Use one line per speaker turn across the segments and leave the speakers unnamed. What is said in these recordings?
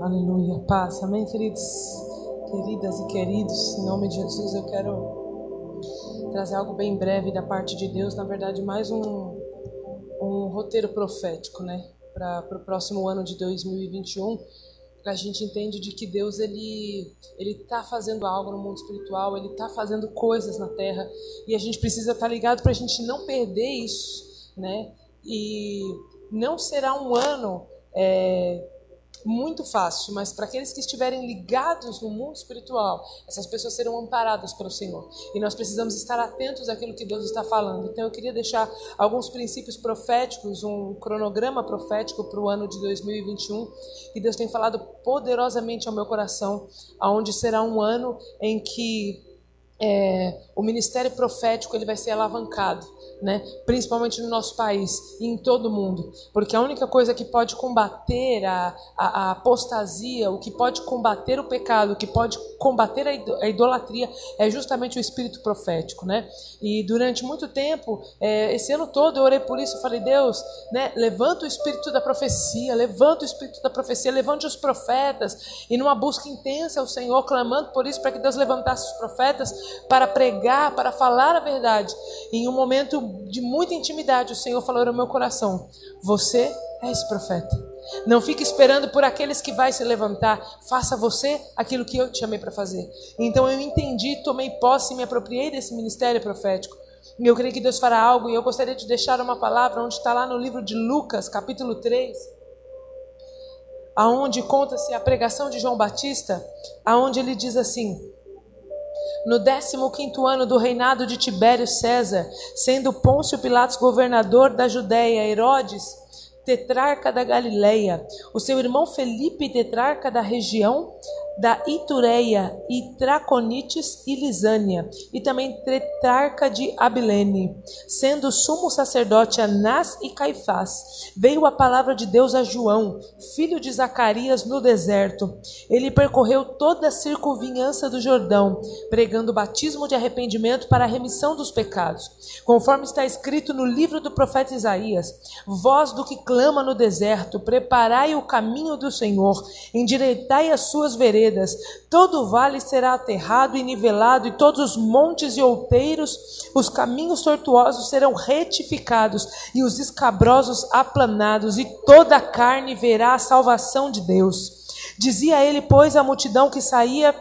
Aleluia. Paz. Amém, queridos, queridas e queridos. Em nome de Jesus, eu quero trazer algo bem breve da parte de Deus. Na verdade, mais um, um roteiro profético, né? Para o próximo ano de 2021. A gente entende de que Deus ele ele está fazendo algo no mundo espiritual, ele está fazendo coisas na Terra e a gente precisa estar tá ligado para a gente não perder isso, né? E não será um ano é, muito fácil, mas para aqueles que estiverem ligados no mundo espiritual, essas pessoas serão amparadas pelo Senhor. E nós precisamos estar atentos àquilo que Deus está falando. Então eu queria deixar alguns princípios proféticos, um cronograma profético para o ano de 2021, e Deus tem falado poderosamente ao meu coração, aonde será um ano em que é, o ministério profético ele vai ser alavancado né? principalmente no nosso país e em todo o mundo. Porque a única coisa que pode combater a, a, a apostasia, o que pode combater o pecado, o que pode combater a idolatria é justamente o espírito profético. Né? E durante muito tempo, é, esse ano todo, eu orei por isso. Eu falei, Deus, né, levanta o espírito da profecia, levanta o espírito da profecia, levante os profetas. E numa busca intensa, o Senhor clamando por isso, para que Deus levantasse os profetas para pregar, para falar a verdade. Em um momento de muita intimidade, o Senhor falou no meu coração: Você é esse profeta. Não fique esperando por aqueles que vai se levantar. Faça você aquilo que eu te chamei para fazer. Então eu entendi, tomei posse e me apropriei desse ministério profético. E eu creio que Deus fará algo. E eu gostaria de deixar uma palavra onde está lá no livro de Lucas, capítulo 3, aonde conta-se a pregação de João Batista, aonde ele diz assim: no 15 ano do reinado de Tibério César, sendo Pôncio Pilatos governador da Judéia, Herodes tetrarca da Galileia, o seu irmão Felipe tetrarca da região da Itureia e Traconites e Lisânia, e também Tretarca de Abilene. Sendo sumo sacerdote Anás e Caifás, veio a palavra de Deus a João, filho de Zacarias, no deserto. Ele percorreu toda a circunvinhança do Jordão, pregando o batismo de arrependimento para a remissão dos pecados, conforme está escrito no livro do profeta Isaías: Voz do que clama no deserto, preparai o caminho do Senhor, endireitai as suas veredas veredas, todo vale será aterrado e nivelado, e todos os montes e outeiros, os caminhos tortuosos serão retificados, e os escabrosos aplanados, e toda a carne verá a salvação de Deus. Dizia ele, pois, à multidão que saía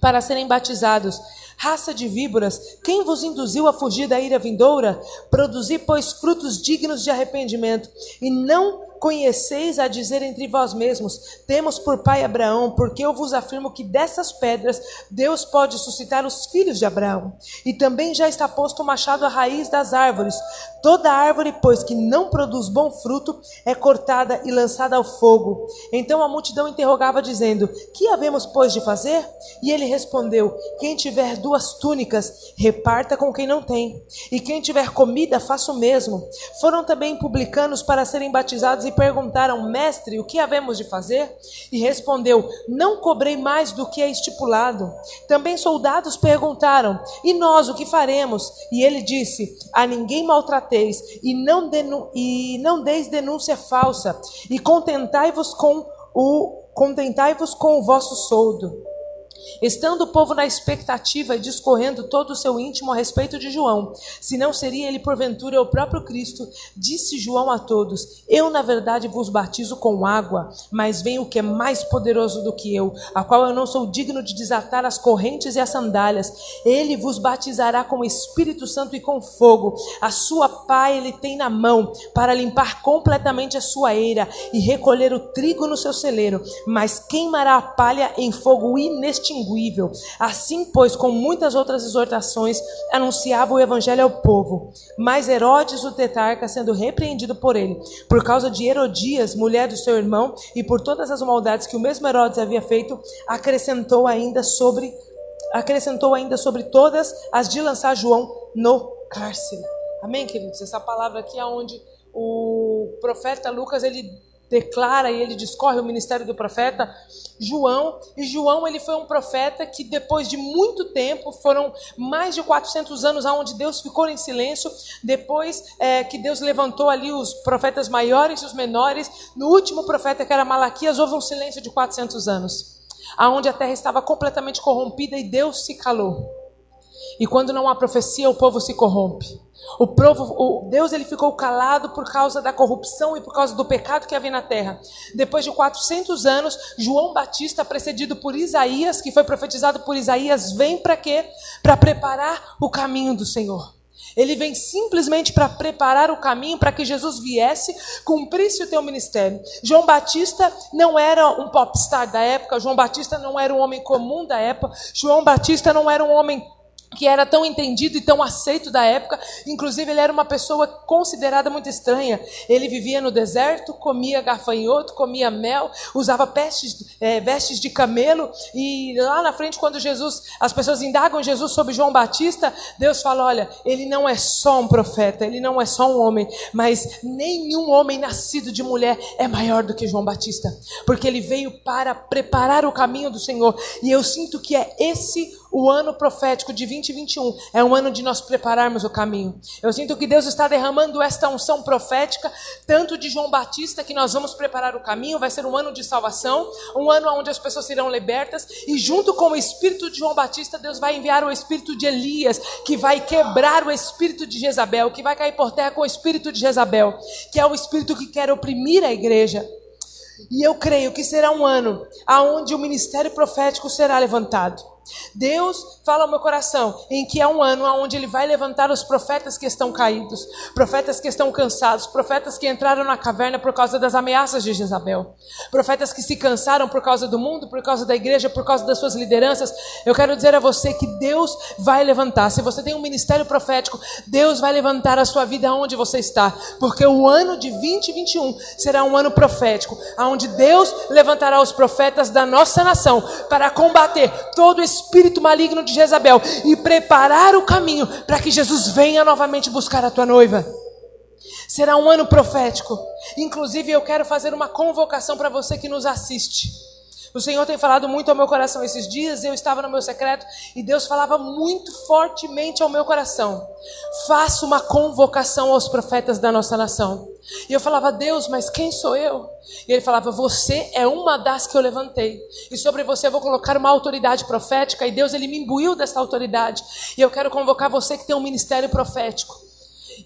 para serem batizados: Raça de víboras, quem vos induziu a fugir da ira vindoura? Produzi, pois, frutos dignos de arrependimento, e não conheceis a dizer entre vós mesmos: Temos por pai Abraão, porque eu vos afirmo que dessas pedras Deus pode suscitar os filhos de Abraão. E também já está posto o machado à raiz das árvores. Toda árvore, pois, que não produz bom fruto, é cortada e lançada ao fogo. Então a multidão interrogava, dizendo: Que havemos, pois, de fazer? E ele respondeu: Quem tiver duas túnicas, reparta com quem não tem. E quem tiver comida, faça o mesmo. Foram também publicanos para serem batizados e perguntaram: Mestre, o que havemos de fazer? E respondeu: Não cobrei mais do que é estipulado. Também soldados perguntaram: E nós o que faremos? E ele disse: A ninguém maltrateis e não, denu e não deis denúncia falsa, e contentai-vos com o contentai-vos com o vosso soldo. Estando o povo na expectativa e discorrendo todo o seu íntimo a respeito de João, se não seria ele porventura o próprio Cristo, disse João a todos: Eu, na verdade, vos batizo com água, mas vem o que é mais poderoso do que eu, a qual eu não sou digno de desatar as correntes e as sandálias. Ele vos batizará com o Espírito Santo e com fogo. A sua pá ele tem na mão para limpar completamente a sua eira e recolher o trigo no seu celeiro, mas queimará a palha em fogo inextinguível inextinguível. Assim, pois, com muitas outras exortações, anunciava o evangelho ao povo. Mas Herodes, o tetrarca, sendo repreendido por ele, por causa de Herodias, mulher do seu irmão, e por todas as maldades que o mesmo Herodes havia feito, acrescentou ainda sobre acrescentou ainda sobre todas as de lançar João no cárcere. Amém, queridos? Essa palavra aqui é onde o profeta Lucas ele declara e ele discorre o ministério do profeta João. E João ele foi um profeta que depois de muito tempo, foram mais de 400 anos aonde Deus ficou em silêncio. Depois é, que Deus levantou ali os profetas maiores e os menores, no último profeta que era Malaquias houve um silêncio de 400 anos, aonde a terra estava completamente corrompida e Deus se calou. E quando não há profecia, o povo se corrompe. O, povo, o Deus ele ficou calado por causa da corrupção e por causa do pecado que havia na terra. Depois de 400 anos, João Batista, precedido por Isaías, que foi profetizado por Isaías, vem para quê? Para preparar o caminho do Senhor. Ele vem simplesmente para preparar o caminho para que Jesus viesse, cumprisse o teu ministério. João Batista não era um popstar da época, João Batista não era um homem comum da época, João Batista não era um homem que era tão entendido e tão aceito da época. Inclusive, ele era uma pessoa considerada muito estranha. Ele vivia no deserto, comia gafanhoto, comia mel, usava é, vestes de camelo. E lá na frente, quando Jesus, as pessoas indagam Jesus sobre João Batista, Deus fala: olha, ele não é só um profeta, ele não é só um homem, mas nenhum homem nascido de mulher é maior do que João Batista, porque ele veio para preparar o caminho do Senhor. E eu sinto que é esse o ano profético de 2021 é um ano de nós prepararmos o caminho. Eu sinto que Deus está derramando esta unção profética, tanto de João Batista, que nós vamos preparar o caminho, vai ser um ano de salvação, um ano onde as pessoas serão libertas, e junto com o espírito de João Batista, Deus vai enviar o espírito de Elias, que vai quebrar o espírito de Jezabel, que vai cair por terra com o espírito de Jezabel, que é o espírito que quer oprimir a igreja. E eu creio que será um ano aonde o ministério profético será levantado. Deus fala ao meu coração em que é um ano onde Ele vai levantar os profetas que estão caídos, profetas que estão cansados, profetas que entraram na caverna por causa das ameaças de Jezabel, profetas que se cansaram por causa do mundo, por causa da igreja, por causa das suas lideranças. Eu quero dizer a você que Deus vai levantar. Se você tem um ministério profético, Deus vai levantar a sua vida onde você está, porque o ano de 2021 será um ano profético, onde Deus levantará os profetas da nossa nação para combater todo esse espírito maligno de Jezabel e preparar o caminho para que Jesus venha novamente buscar a tua noiva. Será um ano profético. Inclusive, eu quero fazer uma convocação para você que nos assiste. O Senhor tem falado muito ao meu coração esses dias. Eu estava no meu secreto e Deus falava muito fortemente ao meu coração. Faça uma convocação aos profetas da nossa nação. E eu falava, Deus, mas quem sou eu? E ele falava, você é uma das que eu levantei. E sobre você eu vou colocar uma autoridade profética. E Deus, ele me imbuiu dessa autoridade. E eu quero convocar você que tem um ministério profético.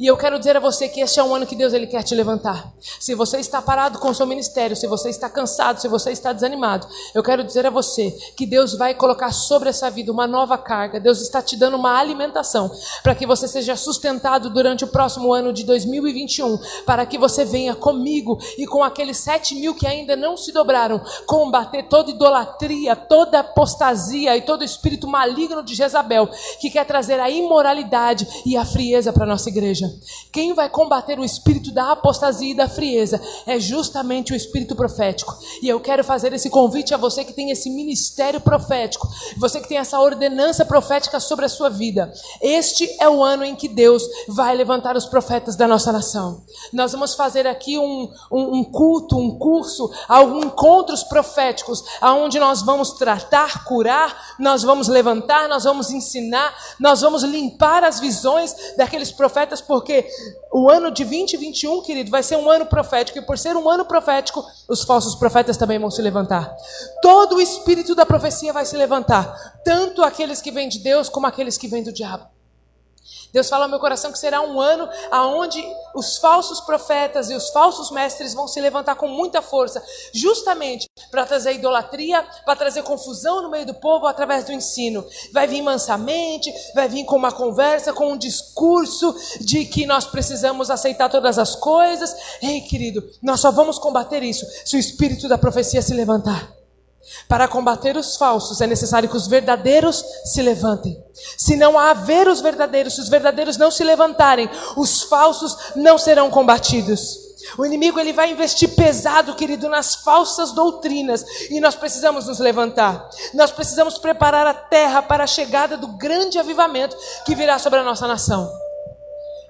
E eu quero dizer a você que este é um ano que Deus ele quer te levantar. Se você está parado com o seu ministério, se você está cansado, se você está desanimado, eu quero dizer a você que Deus vai colocar sobre essa vida uma nova carga. Deus está te dando uma alimentação para que você seja sustentado durante o próximo ano de 2021, para que você venha comigo e com aqueles sete mil que ainda não se dobraram, combater toda idolatria, toda apostasia e todo espírito maligno de Jezabel que quer trazer a imoralidade e a frieza para nossa igreja igreja. Quem vai combater o espírito da apostasia e da frieza é justamente o espírito profético. E eu quero fazer esse convite a você que tem esse ministério profético, você que tem essa ordenança profética sobre a sua vida. Este é o ano em que Deus vai levantar os profetas da nossa nação. Nós vamos fazer aqui um, um, um culto, um curso, alguns encontros proféticos, aonde nós vamos tratar, curar, nós vamos levantar, nós vamos ensinar, nós vamos limpar as visões daqueles profetas porque o ano de 2021, querido, vai ser um ano profético, e por ser um ano profético, os falsos profetas também vão se levantar. Todo o espírito da profecia vai se levantar, tanto aqueles que vêm de Deus como aqueles que vêm do diabo. Deus fala ao meu coração que será um ano aonde os falsos profetas e os falsos mestres vão se levantar com muita força, justamente para trazer idolatria, para trazer confusão no meio do povo através do ensino. Vai vir mansamente, vai vir com uma conversa, com um discurso de que nós precisamos aceitar todas as coisas. Ei, querido, nós só vamos combater isso se o espírito da profecia se levantar. Para combater os falsos é necessário que os verdadeiros se levantem. Se não haver os verdadeiros, se os verdadeiros não se levantarem, os falsos não serão combatidos. O inimigo ele vai investir pesado, querido, nas falsas doutrinas, e nós precisamos nos levantar. Nós precisamos preparar a terra para a chegada do grande avivamento que virá sobre a nossa nação.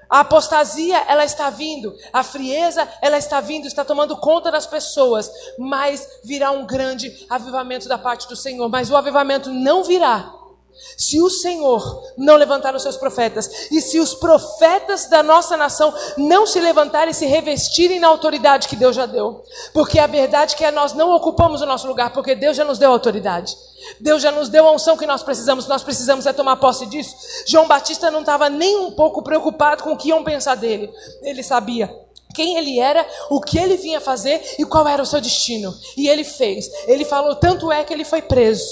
A apostasia, ela está vindo. A frieza, ela está vindo, está tomando conta das pessoas. Mas virá um grande avivamento da parte do Senhor. Mas o avivamento não virá se o Senhor não levantar os seus profetas, e se os profetas da nossa nação não se levantarem e se revestirem na autoridade que Deus já deu, porque a verdade é que nós não ocupamos o nosso lugar, porque Deus já nos deu autoridade. Deus já nos deu a unção que nós precisamos, nós precisamos é tomar posse disso. João Batista não estava nem um pouco preocupado com o que iam pensar dele, ele sabia quem ele era, o que ele vinha fazer e qual era o seu destino. E ele fez. Ele falou, tanto é que ele foi preso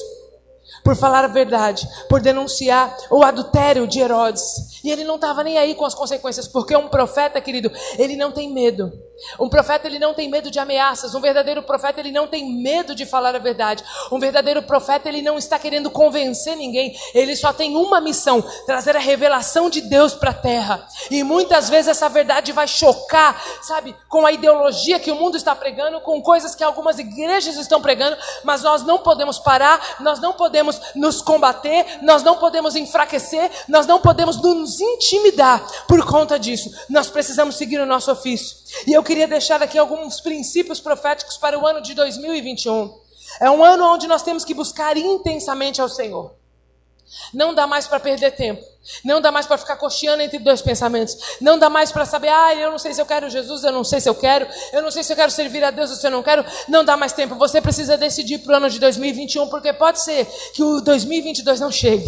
por falar a verdade, por denunciar o adultério de Herodes. E ele não estava nem aí com as consequências, porque um profeta, querido, ele não tem medo. Um profeta ele não tem medo de ameaças. Um verdadeiro profeta ele não tem medo de falar a verdade. Um verdadeiro profeta ele não está querendo convencer ninguém. Ele só tem uma missão: trazer a revelação de Deus para a terra. E muitas vezes essa verdade vai chocar, sabe, com a ideologia que o mundo está pregando, com coisas que algumas igrejas estão pregando. Mas nós não podemos parar, nós não podemos nos combater, nós não podemos enfraquecer, nós não podemos nos intimidar por conta disso. Nós precisamos seguir o nosso ofício. E eu queria deixar aqui alguns princípios proféticos para o ano de 2021. É um ano onde nós temos que buscar intensamente ao Senhor. Não dá mais para perder tempo. Não dá mais para ficar cocheando entre dois pensamentos. Não dá mais para saber, ah, eu não sei se eu quero Jesus, eu não sei se eu quero, eu não sei se eu quero servir a Deus ou se eu não quero. Não dá mais tempo. Você precisa decidir para o ano de 2021, porque pode ser que o 2022 não chegue.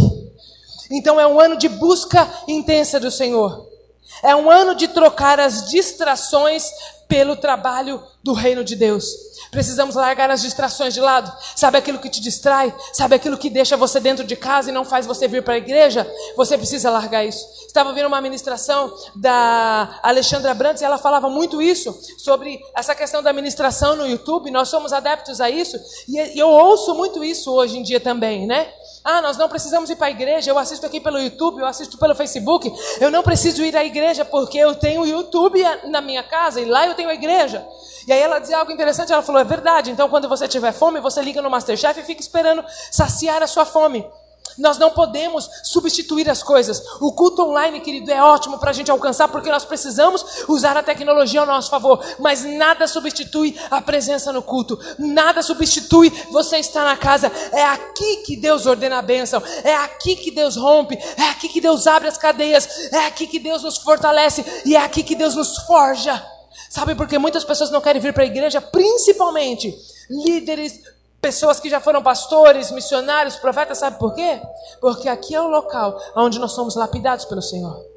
Então é um ano de busca intensa do Senhor. É um ano de trocar as distrações pelo trabalho do reino de Deus. Precisamos largar as distrações de lado. Sabe aquilo que te distrai? Sabe aquilo que deixa você dentro de casa e não faz você vir para a igreja? Você precisa largar isso. Estava vendo uma ministração da Alexandra Brandt e ela falava muito isso sobre essa questão da ministração no YouTube. Nós somos adeptos a isso e eu ouço muito isso hoje em dia também, né? Ah, nós não precisamos ir para a igreja. Eu assisto aqui pelo YouTube, eu assisto pelo Facebook. Eu não preciso ir à igreja porque eu tenho o YouTube na minha casa e lá eu tenho a igreja. E aí ela dizia algo interessante. Ela falou: é verdade. Então, quando você tiver fome, você liga no Masterchef e fica esperando saciar a sua fome. Nós não podemos substituir as coisas. O culto online, querido, é ótimo para a gente alcançar, porque nós precisamos usar a tecnologia ao nosso favor. Mas nada substitui a presença no culto. Nada substitui você estar na casa. É aqui que Deus ordena a bênção. É aqui que Deus rompe. É aqui que Deus abre as cadeias. É aqui que Deus nos fortalece. E é aqui que Deus nos forja. Sabe por que muitas pessoas não querem vir para a igreja? Principalmente líderes, pessoas que já foram pastores, missionários, profetas, sabe por quê? Porque aqui é o local onde nós somos lapidados pelo Senhor.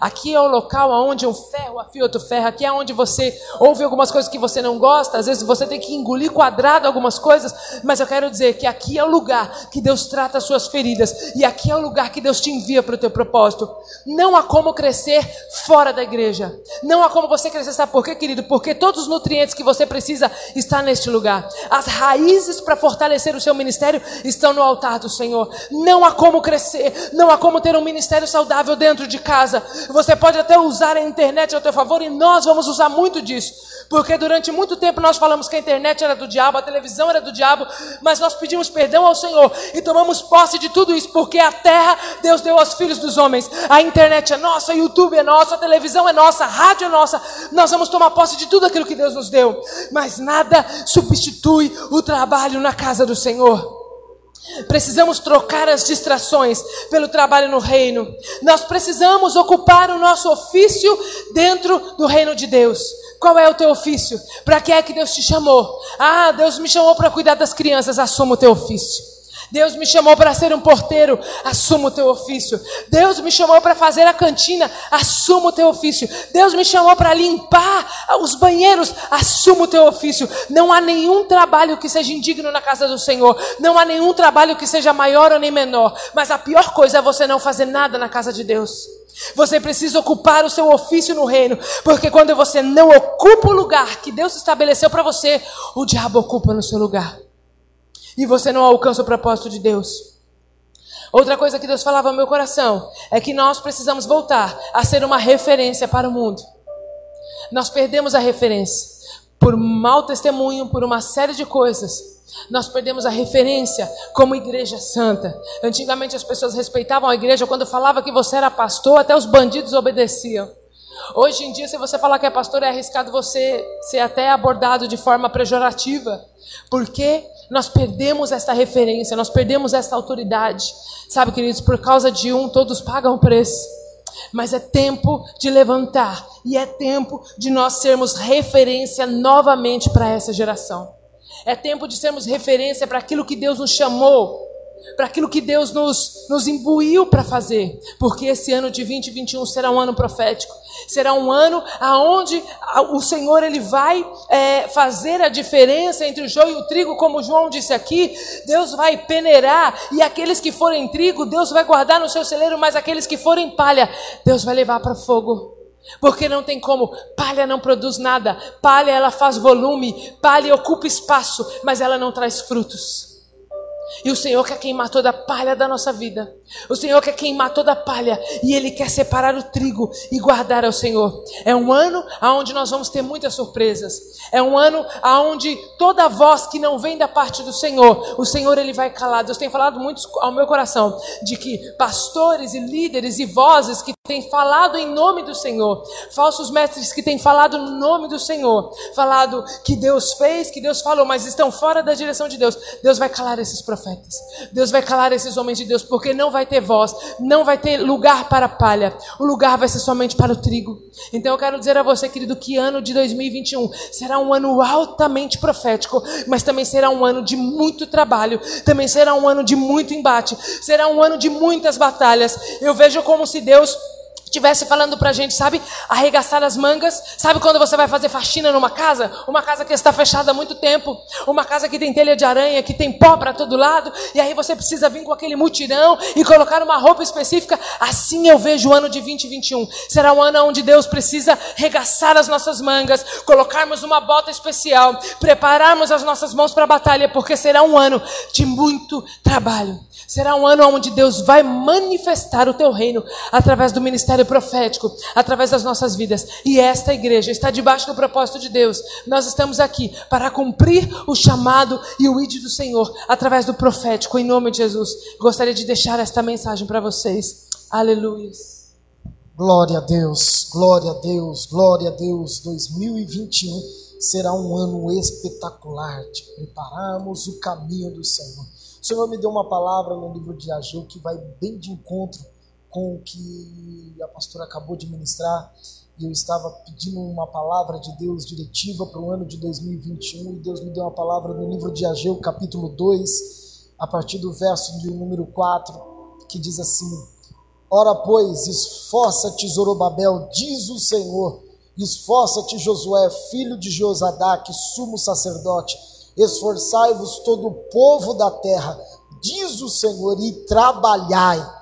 Aqui é o local onde um ferro afia outro ferro. Aqui é onde você ouve algumas coisas que você não gosta. Às vezes você tem que engolir quadrado algumas coisas. Mas eu quero dizer que aqui é o lugar que Deus trata as suas feridas. E aqui é o lugar que Deus te envia para o teu propósito. Não há como crescer fora da igreja. Não há como você crescer. Sabe por quê, querido? Porque todos os nutrientes que você precisa estão neste lugar. As raízes para fortalecer o seu ministério estão no altar do Senhor. Não há como crescer. Não há como ter um ministério saudável dentro de casa você pode até usar a internet ao teu favor e nós vamos usar muito disso. Porque durante muito tempo nós falamos que a internet era do diabo, a televisão era do diabo, mas nós pedimos perdão ao Senhor e tomamos posse de tudo isso, porque a terra Deus deu aos filhos dos homens. A internet é nossa, o YouTube é nosso, a televisão é nossa, a rádio é nossa. Nós vamos tomar posse de tudo aquilo que Deus nos deu. Mas nada substitui o trabalho na casa do Senhor. Precisamos trocar as distrações pelo trabalho no reino. Nós precisamos ocupar o nosso ofício dentro do reino de Deus. Qual é o teu ofício? Para que é que Deus te chamou? Ah, Deus me chamou para cuidar das crianças. Assuma o teu ofício. Deus me chamou para ser um porteiro, assuma o teu ofício. Deus me chamou para fazer a cantina, assuma o teu ofício. Deus me chamou para limpar os banheiros, assuma o teu ofício. Não há nenhum trabalho que seja indigno na casa do Senhor. Não há nenhum trabalho que seja maior ou nem menor. Mas a pior coisa é você não fazer nada na casa de Deus. Você precisa ocupar o seu ofício no reino, porque quando você não ocupa o lugar que Deus estabeleceu para você, o diabo ocupa no seu lugar e você não alcança o propósito de Deus. Outra coisa que Deus falava no meu coração é que nós precisamos voltar a ser uma referência para o mundo. Nós perdemos a referência por mau testemunho, por uma série de coisas. Nós perdemos a referência como igreja santa. Antigamente as pessoas respeitavam a igreja quando falava que você era pastor, até os bandidos obedeciam. Hoje em dia, se você falar que é pastor, é arriscado você ser até abordado de forma pejorativa. Porque nós perdemos essa referência, nós perdemos essa autoridade. Sabe, queridos, por causa de um, todos pagam preço. Mas é tempo de levantar e é tempo de nós sermos referência novamente para essa geração. É tempo de sermos referência para aquilo que Deus nos chamou para aquilo que Deus nos, nos imbuiu para fazer, porque esse ano de 2021 será um ano profético, será um ano aonde o Senhor ele vai é, fazer a diferença entre o joio e o trigo, como João disse aqui, Deus vai peneirar e aqueles que forem trigo, Deus vai guardar no seu celeiro, mas aqueles que forem palha, Deus vai levar para fogo. Porque não tem como, palha não produz nada, palha ela faz volume, palha ocupa espaço, mas ela não traz frutos. E o Senhor quer queimar toda a palha da nossa vida. O Senhor quer queimar toda a palha. E Ele quer separar o trigo e guardar ao Senhor. É um ano onde nós vamos ter muitas surpresas. É um ano onde toda voz que não vem da parte do Senhor, o Senhor Ele vai calar. Deus tem falado muito ao meu coração de que pastores e líderes e vozes que têm falado em nome do Senhor, falsos mestres que têm falado no nome do Senhor, falado que Deus fez, que Deus falou, mas estão fora da direção de Deus. Deus vai calar esses profetas profetas. Deus vai calar esses homens de Deus, porque não vai ter voz, não vai ter lugar para a palha. O lugar vai ser somente para o trigo. Então eu quero dizer a você, querido, que ano de 2021 será um ano altamente profético, mas também será um ano de muito trabalho, também será um ano de muito embate, será um ano de muitas batalhas. Eu vejo como se Deus estivesse falando pra gente, sabe, arregaçar as mangas. Sabe quando você vai fazer faxina numa casa? Uma casa que está fechada há muito tempo, uma casa que tem telha de aranha, que tem pó para todo lado, e aí você precisa vir com aquele mutirão e colocar uma roupa específica. Assim eu vejo o ano de 2021. Será um ano onde Deus precisa regaçar as nossas mangas, colocarmos uma bota especial, prepararmos as nossas mãos para a batalha, porque será um ano de muito trabalho. Será um ano onde Deus vai manifestar o teu reino através do ministério profético, através das nossas vidas. E esta igreja está debaixo do propósito de Deus. Nós estamos aqui para cumprir o chamado e o ídolo do Senhor através do profético, em nome de Jesus. Gostaria de deixar esta mensagem para vocês. Aleluia.
Glória a Deus, glória a Deus, glória a Deus. 2021 será um ano espetacular de prepararmos o caminho do Senhor. O Senhor me deu uma palavra no livro de Ageu que vai bem de encontro com o que a pastora acabou de ministrar. E eu estava pedindo uma palavra de Deus diretiva para o ano de 2021 e Deus me deu uma palavra no livro de Ageu, capítulo 2, a partir do verso de número 4, que diz assim: Ora, pois, esforça-te, Zorobabel, diz o Senhor, esforça-te, Josué, filho de Josadaque, sumo sacerdote, esforçai-vos todo o povo da terra, diz o Senhor, e trabalhai,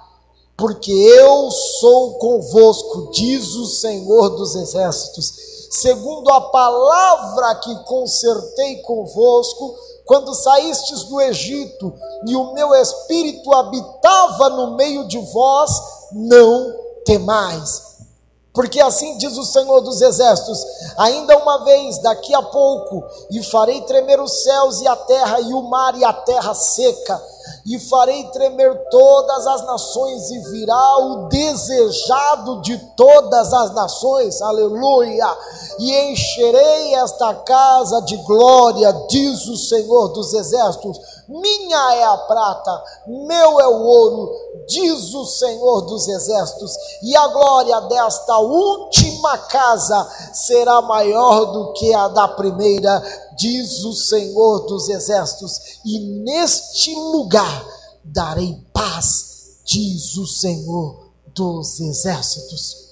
porque eu sou convosco, diz o Senhor dos exércitos, segundo a palavra que consertei convosco, quando saístes do Egito, e o meu espírito habitava no meio de vós, não temais porque assim diz o Senhor dos Exércitos: ainda uma vez, daqui a pouco, e farei tremer os céus e a terra, e o mar e a terra seca, e farei tremer todas as nações, e virá o desejado de todas as nações, aleluia, e encherei esta casa de glória, diz o Senhor dos Exércitos minha é a prata, meu é o ouro, diz o Senhor dos Exércitos, e a glória desta última casa será maior do que a da primeira, diz o Senhor dos Exércitos, e neste lugar darei paz, diz o Senhor dos Exércitos.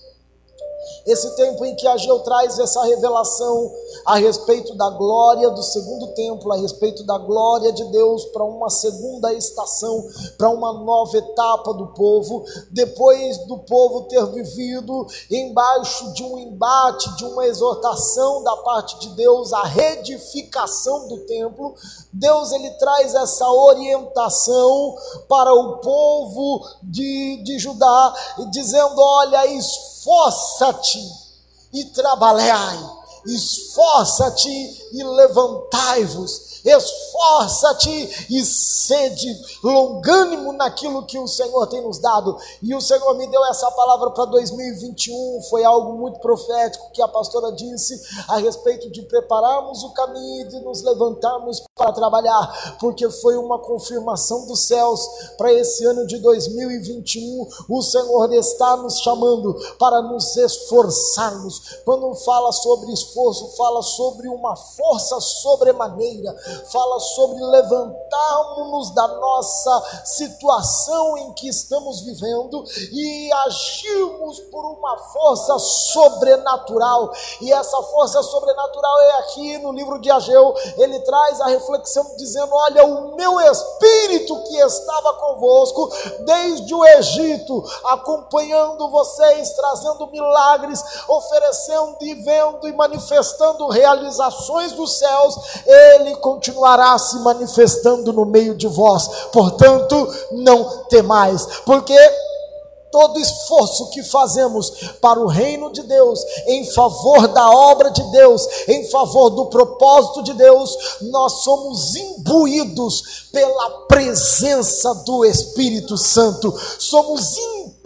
Esse tempo em que Ageu traz essa revelação a respeito da glória do segundo templo, a respeito da glória de Deus para uma segunda estação, para uma nova etapa do povo, depois do povo ter vivido embaixo de um embate, de uma exortação da parte de Deus, a reedificação do templo, Deus ele traz essa orientação para o povo de, de Judá, dizendo: olha, esforça-te e trabalhai, esforça-te e levantai-vos, esforça-te e sede longânimo naquilo que o Senhor tem nos dado. E o Senhor me deu essa palavra para 2021, foi algo muito profético que a pastora disse a respeito de prepararmos o caminho e de nos levantarmos para trabalhar, porque foi uma confirmação dos céus para esse ano de 2021. O Senhor está nos chamando para nos esforçarmos. Quando fala sobre esforço, fala sobre uma força sobremaneira, fala sobre levantarmos da nossa situação em que estamos vivendo e agirmos por uma força sobrenatural. E essa força sobrenatural é aqui no livro de Ageu, ele traz a reflexão dizendo: Olha, o meu espírito que estava convosco desde o Egito, acompanhando vocês, trazendo milagres, oferecendo e vendo e manifestando realizações dos céus, ele continuará se manifestando no meio de vós. Portanto, não temais, porque todo esforço que fazemos para o reino de Deus, em favor da obra de Deus, em favor do propósito de Deus, nós somos imbuídos pela presença do Espírito Santo, somos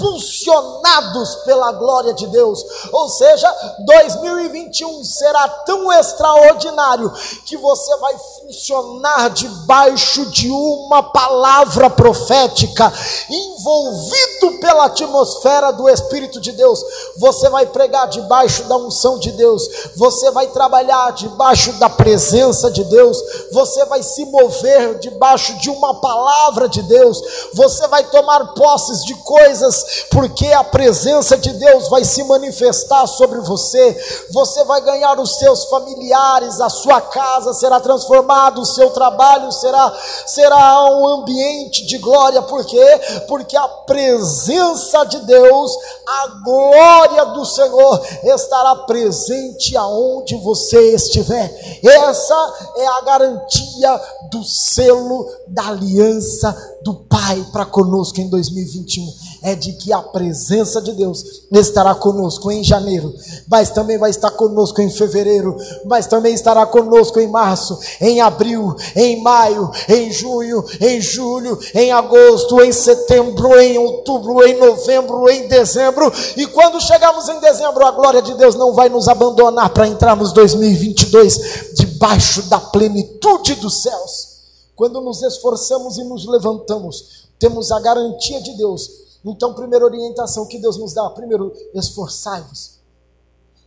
impulsionados pela glória de Deus. Ou seja, 2021 será tão extraordinário que você vai funcionar debaixo de uma palavra profética, envolvido pela atmosfera do Espírito de Deus. Você vai pregar debaixo da unção de Deus, você vai trabalhar debaixo da presença de Deus, você vai se mover debaixo de uma palavra de Deus, você vai tomar posses de coisas porque a presença de Deus vai se manifestar sobre você. Você vai ganhar os seus familiares, a sua casa será transformada, o seu trabalho será será um ambiente de glória. Por quê? Porque a presença de Deus, a glória do Senhor estará presente aonde você estiver. Essa é a garantia do selo da aliança do Pai para conosco em 2021 é de que a presença de Deus estará conosco em janeiro, mas também vai estar conosco em fevereiro, mas também estará conosco em março, em abril, em maio, em junho, em julho, em agosto, em setembro, em outubro, em novembro, em dezembro. E quando chegarmos em dezembro, a glória de Deus não vai nos abandonar para entrarmos 2022 debaixo da plenitude dos céus. Quando nos esforçamos e nos levantamos, temos a garantia de Deus então, primeira orientação que Deus nos dá: primeiro, esforçai-vos.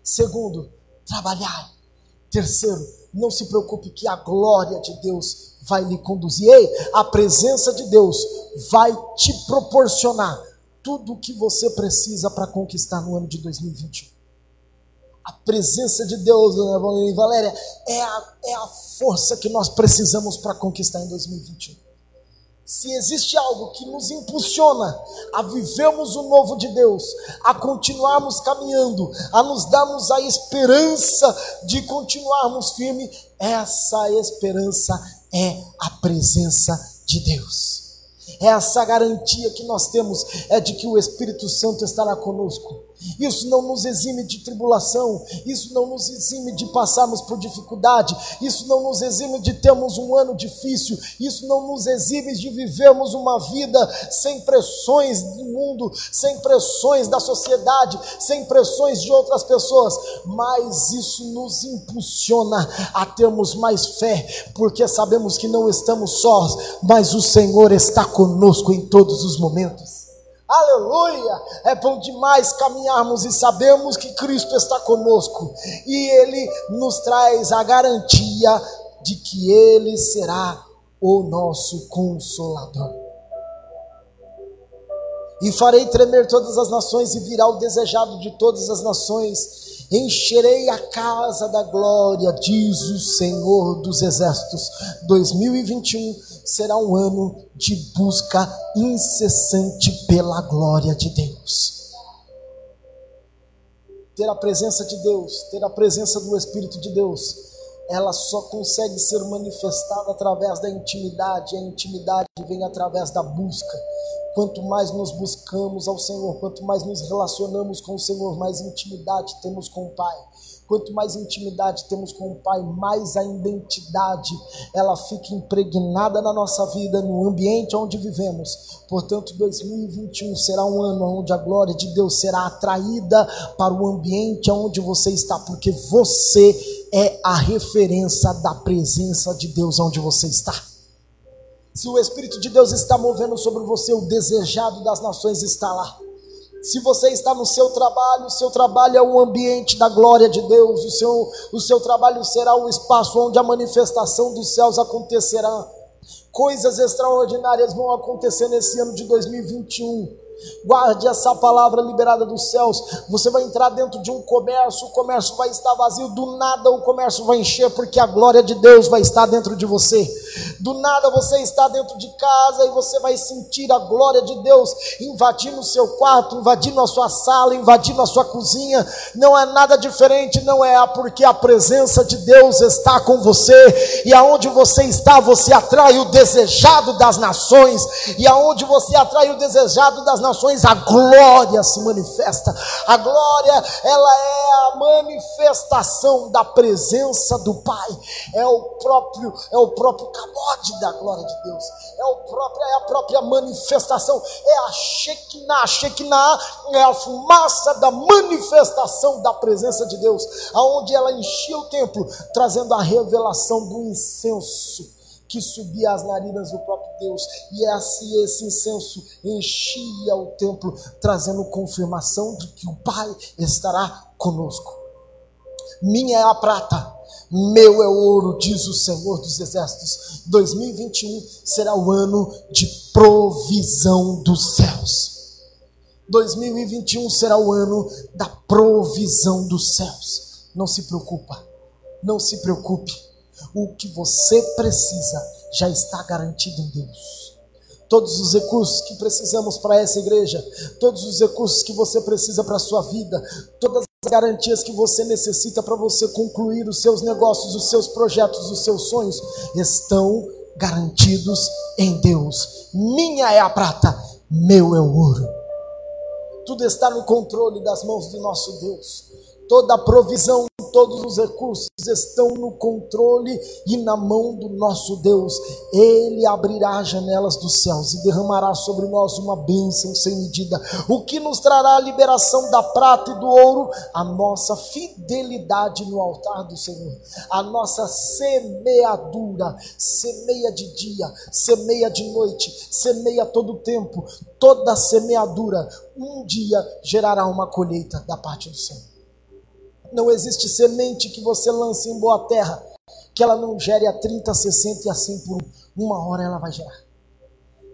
Segundo, trabalhai. Terceiro, não se preocupe que a glória de Deus vai lhe conduzir. Ei, a presença de Deus vai te proporcionar tudo o que você precisa para conquistar no ano de 2021. A presença de Deus, Dona Valéria, é a, é a força que nós precisamos para conquistar em 2021. Se existe algo que nos impulsiona a vivermos o novo de Deus, a continuarmos caminhando, a nos darmos a esperança de continuarmos firme, essa esperança é a presença de Deus. Essa garantia que nós temos é de que o Espírito Santo estará conosco. Isso não nos exime de tribulação, isso não nos exime de passarmos por dificuldade, isso não nos exime de termos um ano difícil, isso não nos exime de vivermos uma vida sem pressões do mundo, sem pressões da sociedade, sem pressões de outras pessoas, mas isso nos impulsiona a termos mais fé, porque sabemos que não estamos sós, mas o Senhor está conosco em todos os momentos. Aleluia! É bom demais caminharmos e sabemos que Cristo está conosco e Ele nos traz a garantia de que Ele será o nosso consolador. E farei tremer todas as nações, e virá o desejado de todas as nações, Encherei a casa da glória, diz o Senhor dos Exércitos. 2021 será um ano de busca incessante pela glória de Deus. Ter a presença de Deus, ter a presença do Espírito de Deus, ela só consegue ser manifestada através da intimidade. A intimidade vem através da busca. Quanto mais nos buscamos ao Senhor, quanto mais nos relacionamos com o Senhor, mais intimidade temos com o Pai. Quanto mais intimidade temos com o Pai, mais a identidade ela fica impregnada na nossa vida, no ambiente onde vivemos. Portanto, 2021 será um ano onde a glória de Deus será atraída para o ambiente onde você está, porque você é a referência da presença de Deus onde você está. Se o Espírito de Deus está movendo sobre você, o desejado das nações está lá. Se você está no seu trabalho, o seu trabalho é o ambiente da glória de Deus, o seu, o seu trabalho será o espaço onde a manifestação dos céus acontecerá. Coisas extraordinárias vão acontecer nesse ano de 2021. Guarde essa palavra liberada dos céus. Você vai entrar dentro de um comércio, o comércio vai estar vazio, do nada o comércio vai encher, porque a glória de Deus vai estar dentro de você. Do nada você está dentro de casa e você vai sentir a glória de Deus invadindo o seu quarto, invadindo a sua sala, invadindo a sua cozinha. Não é nada diferente, não é porque a presença de Deus está com você e aonde você está, você atrai o desejado das nações, e aonde você atrai o desejado das nações, a glória se manifesta. A glória, ela é a manifestação da presença do Pai. É o próprio, é o próprio cabode da glória de Deus. É, o próprio, é a própria manifestação. É a Shekinah. Shekinah é a fumaça da manifestação da presença de Deus, aonde ela enchia o templo, trazendo a revelação do incenso que subia às narinas do próprio Deus, e assim esse incenso enchia o templo, trazendo confirmação de que o Pai estará conosco. Minha é a prata, meu é o ouro, diz o Senhor dos Exércitos. 2021 será o ano de provisão dos céus. 2021 será o ano da provisão dos céus. Não se preocupa, não se preocupe o que você precisa já está garantido em Deus. Todos os recursos que precisamos para essa igreja, todos os recursos que você precisa para a sua vida, todas as garantias que você necessita para você concluir os seus negócios, os seus projetos, os seus sonhos, estão garantidos em Deus. Minha é a prata, meu é o ouro. Tudo está no controle das mãos do nosso Deus. Toda a provisão todos os recursos estão no controle e na mão do nosso Deus. Ele abrirá as janelas dos céus e derramará sobre nós uma bênção sem medida. O que nos trará a liberação da prata e do ouro? A nossa fidelidade no altar do Senhor, a nossa semeadura. Semeia de dia, semeia de noite, semeia todo o tempo. Toda semeadura um dia gerará uma colheita da parte do Senhor. Não existe semente que você lance em boa terra que ela não gere a 30, 60 e assim por uma hora ela vai gerar.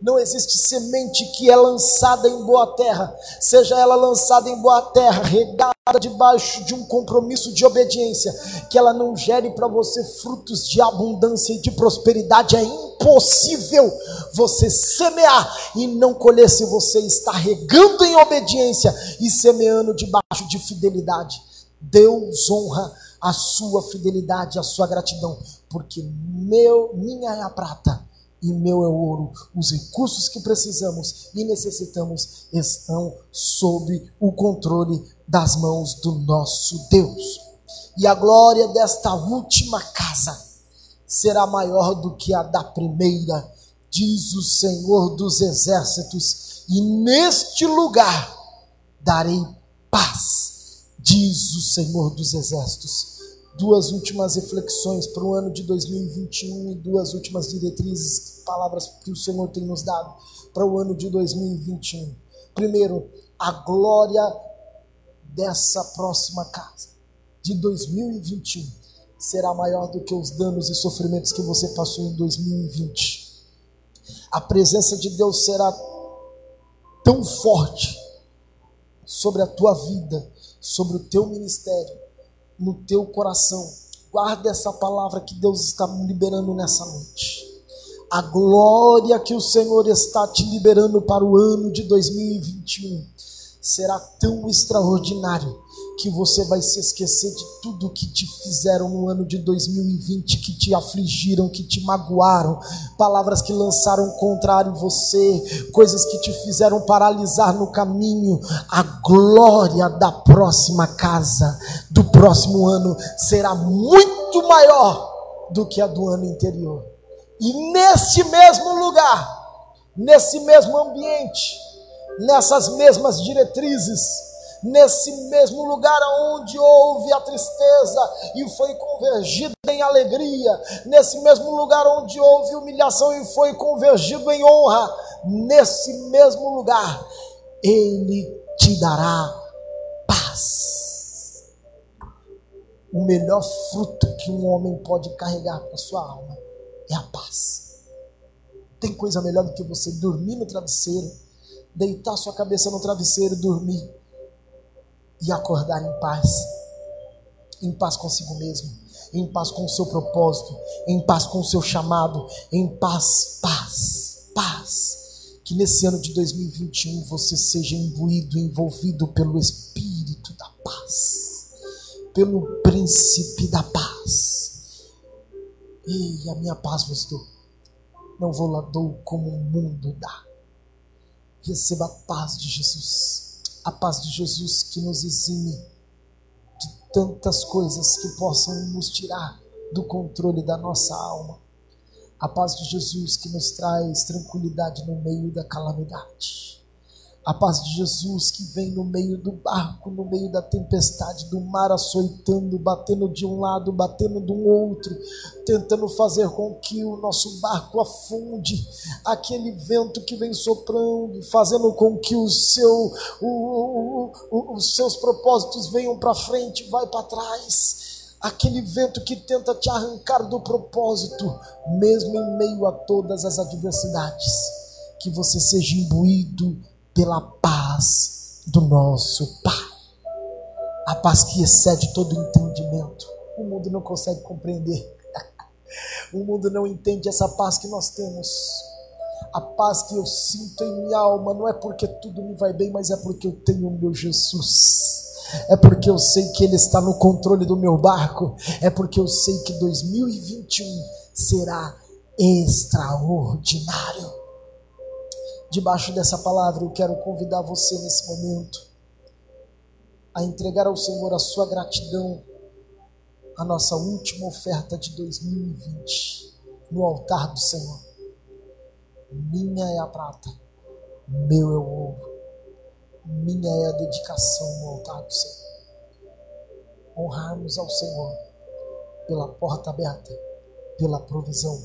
Não existe semente que é lançada em boa terra, seja ela lançada em boa terra, regada debaixo de um compromisso de obediência, que ela não gere para você frutos de abundância e de prosperidade. É impossível você semear e não colher se você está regando em obediência e semeando debaixo de fidelidade. Deus honra a sua fidelidade, a sua gratidão, porque meu, minha é a prata e meu é o ouro. Os recursos que precisamos e necessitamos estão sob o controle das mãos do nosso Deus. E a glória desta última casa será maior do que a da primeira, diz o Senhor dos exércitos, e neste lugar darei paz diz o Senhor dos Exércitos. Duas últimas reflexões para o ano de 2021 e duas últimas diretrizes, palavras que o Senhor tem nos dado para o ano de 2021. Primeiro, a glória dessa próxima casa de 2021 será maior do que os danos e sofrimentos que você passou em 2020. A presença de Deus será tão forte sobre a tua vida sobre o teu ministério, no teu coração. Guarda essa palavra que Deus está liberando nessa noite. A glória que o Senhor está te liberando para o ano de 2021 será tão extraordinário que você vai se esquecer de tudo que te fizeram no ano de 2020, que te afligiram, que te magoaram, palavras que lançaram em você, coisas que te fizeram paralisar no caminho. A glória da próxima casa, do próximo ano, será muito maior do que a do ano anterior. E neste mesmo lugar, nesse mesmo ambiente, nessas mesmas diretrizes, nesse mesmo lugar onde houve a tristeza e foi convergido em alegria, nesse mesmo lugar onde houve humilhação e foi convergido em honra, nesse mesmo lugar, Ele te dará paz. O melhor fruto que um homem pode carregar para sua alma é a paz. Tem coisa melhor do que você dormir no travesseiro, deitar sua cabeça no travesseiro e dormir e acordar em paz, em paz consigo mesmo, em paz com o seu propósito, em paz com o seu chamado, em paz, paz, paz. Que nesse ano de 2021 você seja imbuído, envolvido pelo Espírito da paz, pelo príncipe da paz. Ei, a minha paz vos dou, não vou lá dou como o mundo dá. Receba a paz de Jesus a paz de Jesus que nos exime de tantas coisas que possam nos tirar do controle da nossa alma. A paz de Jesus que nos traz tranquilidade no meio da calamidade. A paz de Jesus que vem no meio do barco, no meio da tempestade, do mar açoitando, batendo de um lado, batendo do outro, tentando fazer com que o nosso barco afunde. Aquele vento que vem soprando, fazendo com que o seu, o, o, o, os seus propósitos venham para frente, vai para trás aquele vento que tenta te arrancar do propósito, mesmo em meio a todas as adversidades. Que você seja imbuído pela paz do nosso Pai. A paz que excede todo entendimento. O mundo não consegue compreender. O mundo não entende essa paz que nós temos. A paz que eu sinto em minha alma não é porque tudo me vai bem, mas é porque eu tenho o meu Jesus. É porque eu sei que Ele está no controle do meu barco. É porque eu sei que 2021 será extraordinário debaixo dessa palavra, eu quero convidar você nesse momento a entregar ao Senhor a sua gratidão, a nossa última oferta de 2020 no altar do Senhor. Minha é a prata, meu é o ouro, minha é a dedicação no altar do Senhor. Honrarmos ao Senhor pela porta aberta, pela provisão,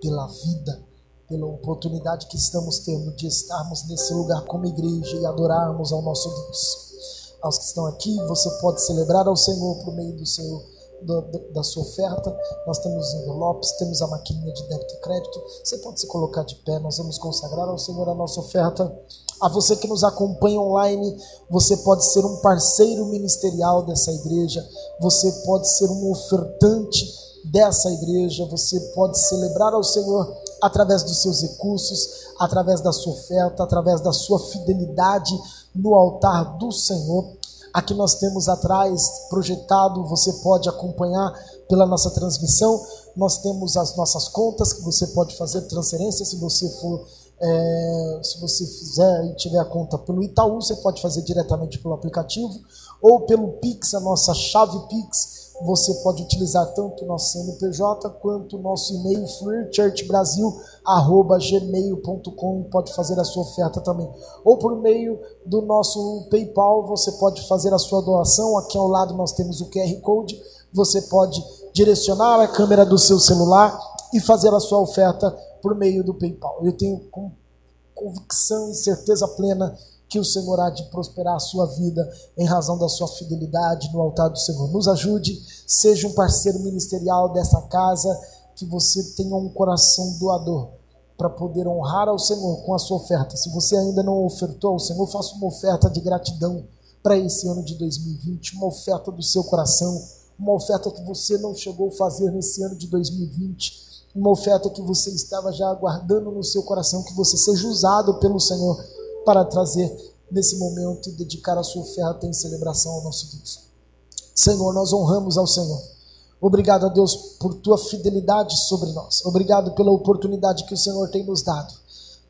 pela vida pela oportunidade que estamos tendo de estarmos nesse lugar como igreja e adorarmos ao nosso Deus. Aos que estão aqui, você pode celebrar ao Senhor por meio do seu do, da sua oferta. Nós temos envelopes, temos a maquininha de débito e crédito. Você pode se colocar de pé, nós vamos consagrar ao Senhor a nossa oferta. A você que nos acompanha online, você pode ser um parceiro ministerial dessa igreja, você pode ser um ofertante dessa igreja, você pode celebrar ao Senhor através dos seus recursos, através da sua oferta, através da sua fidelidade no altar do Senhor. Aqui nós temos atrás projetado, você pode acompanhar pela nossa transmissão. Nós temos as nossas contas que você pode fazer transferência se você for é, se você fizer e tiver a conta pelo Itaú, você pode fazer diretamente pelo aplicativo ou pelo Pix, a nossa chave Pix você pode utilizar tanto o nosso CNPJ quanto o nosso e-mail freechurchbrasil@gmail.com pode fazer a sua oferta também. Ou por meio do nosso PayPal, você pode fazer a sua doação. Aqui ao lado nós temos o QR Code. Você pode direcionar a câmera do seu celular e fazer a sua oferta por meio do PayPal. Eu tenho convicção e certeza plena que o Senhor há de prosperar a sua vida em razão da sua fidelidade no altar do Senhor. Nos ajude, seja um parceiro ministerial dessa casa, que você tenha um coração doador para poder honrar ao Senhor com a sua oferta. Se você ainda não ofertou ao Senhor, faça uma oferta de gratidão para esse ano de 2020, uma oferta do seu coração, uma oferta que você não chegou a fazer nesse ano de 2020, uma oferta que você estava já aguardando no seu coração, que você seja usado pelo Senhor para trazer nesse momento, dedicar a sua oferta em celebração ao nosso Deus. Senhor, nós honramos ao Senhor. Obrigado a Deus por tua fidelidade sobre nós. Obrigado pela oportunidade que o Senhor tem nos dado.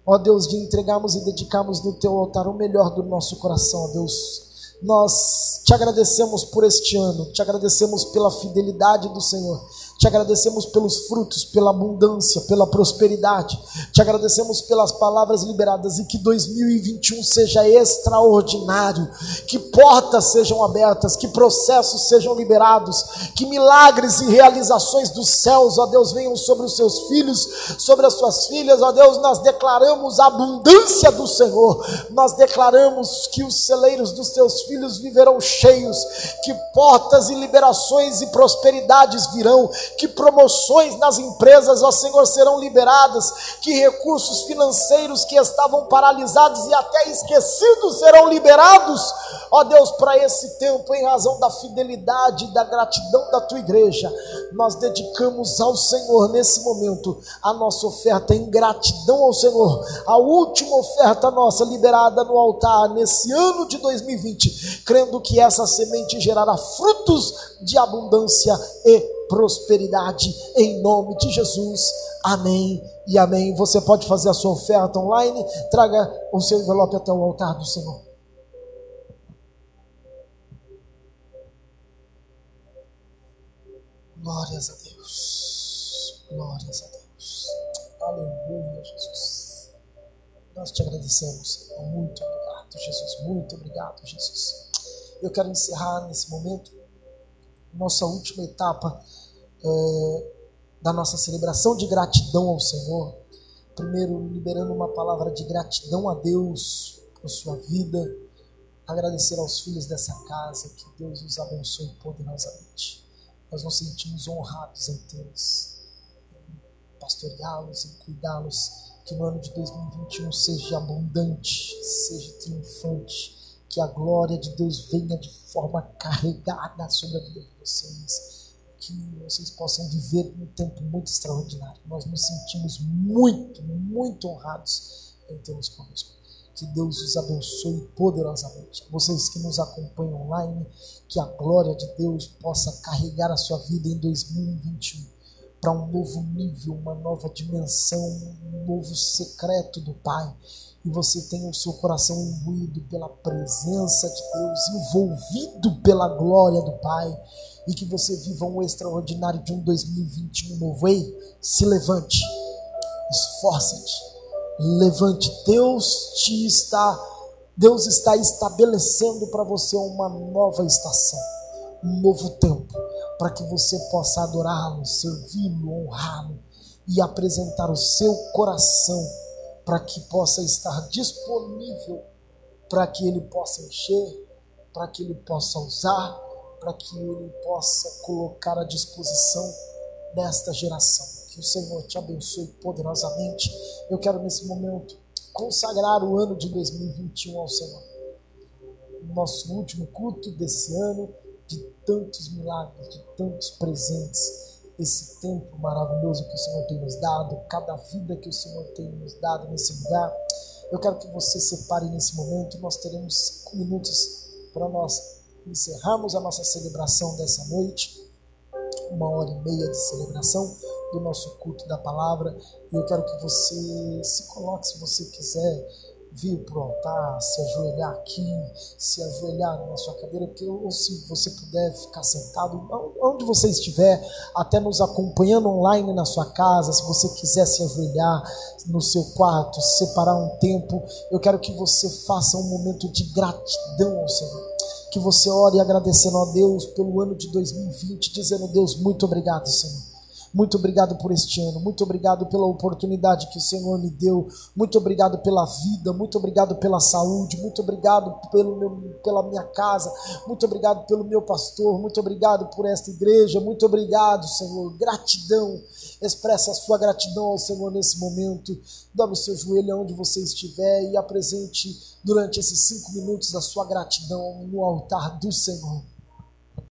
Ó Deus, de entregarmos e dedicarmos no teu altar o melhor do nosso coração, ó Deus. Nós te agradecemos por este ano, te agradecemos pela fidelidade do Senhor, te agradecemos pelos frutos, pela abundância, pela prosperidade. Te agradecemos pelas palavras liberadas e que 2021 seja extraordinário. Que portas sejam abertas, que processos sejam liberados, que milagres e realizações dos céus, ó Deus, venham sobre os seus filhos, sobre as suas filhas. Ó Deus, nós declaramos a abundância do Senhor. Nós declaramos que os celeiros dos teus filhos viverão cheios, que portas e liberações e prosperidades virão que promoções nas empresas, ó Senhor, serão liberadas, que recursos financeiros que estavam paralisados e até esquecidos serão liberados, ó Deus, para esse tempo, em razão da fidelidade e da gratidão da tua igreja. Nós dedicamos ao Senhor nesse momento a nossa oferta em gratidão ao Senhor, a última oferta nossa liberada no altar nesse ano de 2020, crendo que essa semente gerará frutos de abundância e prosperidade em nome de Jesus. Amém e amém. Você pode fazer a sua oferta online, traga o seu envelope até o altar do Senhor. Glórias a Deus. Glórias a Deus. Aleluia, Jesus. Nós te agradecemos. Muito obrigado, Jesus. Muito obrigado, Jesus. Eu quero encerrar nesse momento nossa última etapa é, da nossa celebração de gratidão ao Senhor. Primeiro, liberando uma palavra de gratidão a Deus por sua vida. Agradecer aos filhos dessa casa, que Deus os abençoe poderosamente. Nós nos sentimos honrados em tê-los, em pastoreá-los, em cuidá-los. Que no ano de 2021 seja abundante, seja triunfante que a glória de Deus venha de forma carregada sobre a vida de vocês, que vocês possam viver um tempo muito extraordinário. Nós nos sentimos muito, muito honrados em tê-los conosco. Que Deus os abençoe poderosamente. Vocês que nos acompanham online, que a glória de Deus possa carregar a sua vida em 2021 para um novo nível, uma nova dimensão, um novo secreto do Pai e você tenha o seu coração imbuído pela presença de Deus, envolvido pela glória do Pai, e que você viva um extraordinário de um 2021 novo. Ei, se levante, esforce-te, levante. Deus te está, Deus está estabelecendo para você uma nova estação, um novo tempo, para que você possa adorá-lo, servi-lo, honrá-lo e apresentar o seu coração para que possa estar disponível para que ele possa encher, para que ele possa usar, para que ele possa colocar à disposição desta geração. Que o Senhor te abençoe poderosamente. Eu quero nesse momento consagrar o ano de 2021 ao Senhor. Nosso último culto desse ano, tantos milagres, de tantos presentes esse tempo maravilhoso que o Senhor tem nos dado, cada vida que o Senhor tem nos dado nesse lugar. Eu quero que você separe nesse momento. Nós teremos cinco minutos para nós encerrarmos a nossa celebração dessa noite, uma hora e meia de celebração do nosso culto da palavra. E eu quero que você se coloque, se você quiser vir para o altar, se ajoelhar aqui, se ajoelhar na sua cadeira, porque, ou se você puder ficar sentado, onde você estiver, até nos acompanhando online na sua casa, se você quiser se ajoelhar no seu quarto, separar um tempo, eu quero que você faça um momento de gratidão ao Senhor. Que você ore agradecendo a Deus pelo ano de 2020, dizendo: Deus, muito obrigado, Senhor muito obrigado por este ano, muito obrigado pela oportunidade que o Senhor me deu, muito obrigado pela vida, muito obrigado pela saúde, muito obrigado pelo meu, pela minha casa, muito obrigado pelo meu pastor, muito obrigado por esta igreja, muito obrigado, Senhor. Gratidão, expressa a sua gratidão ao Senhor nesse momento. Dobre o seu joelho onde você estiver e apresente durante esses cinco minutos a sua gratidão no altar do Senhor.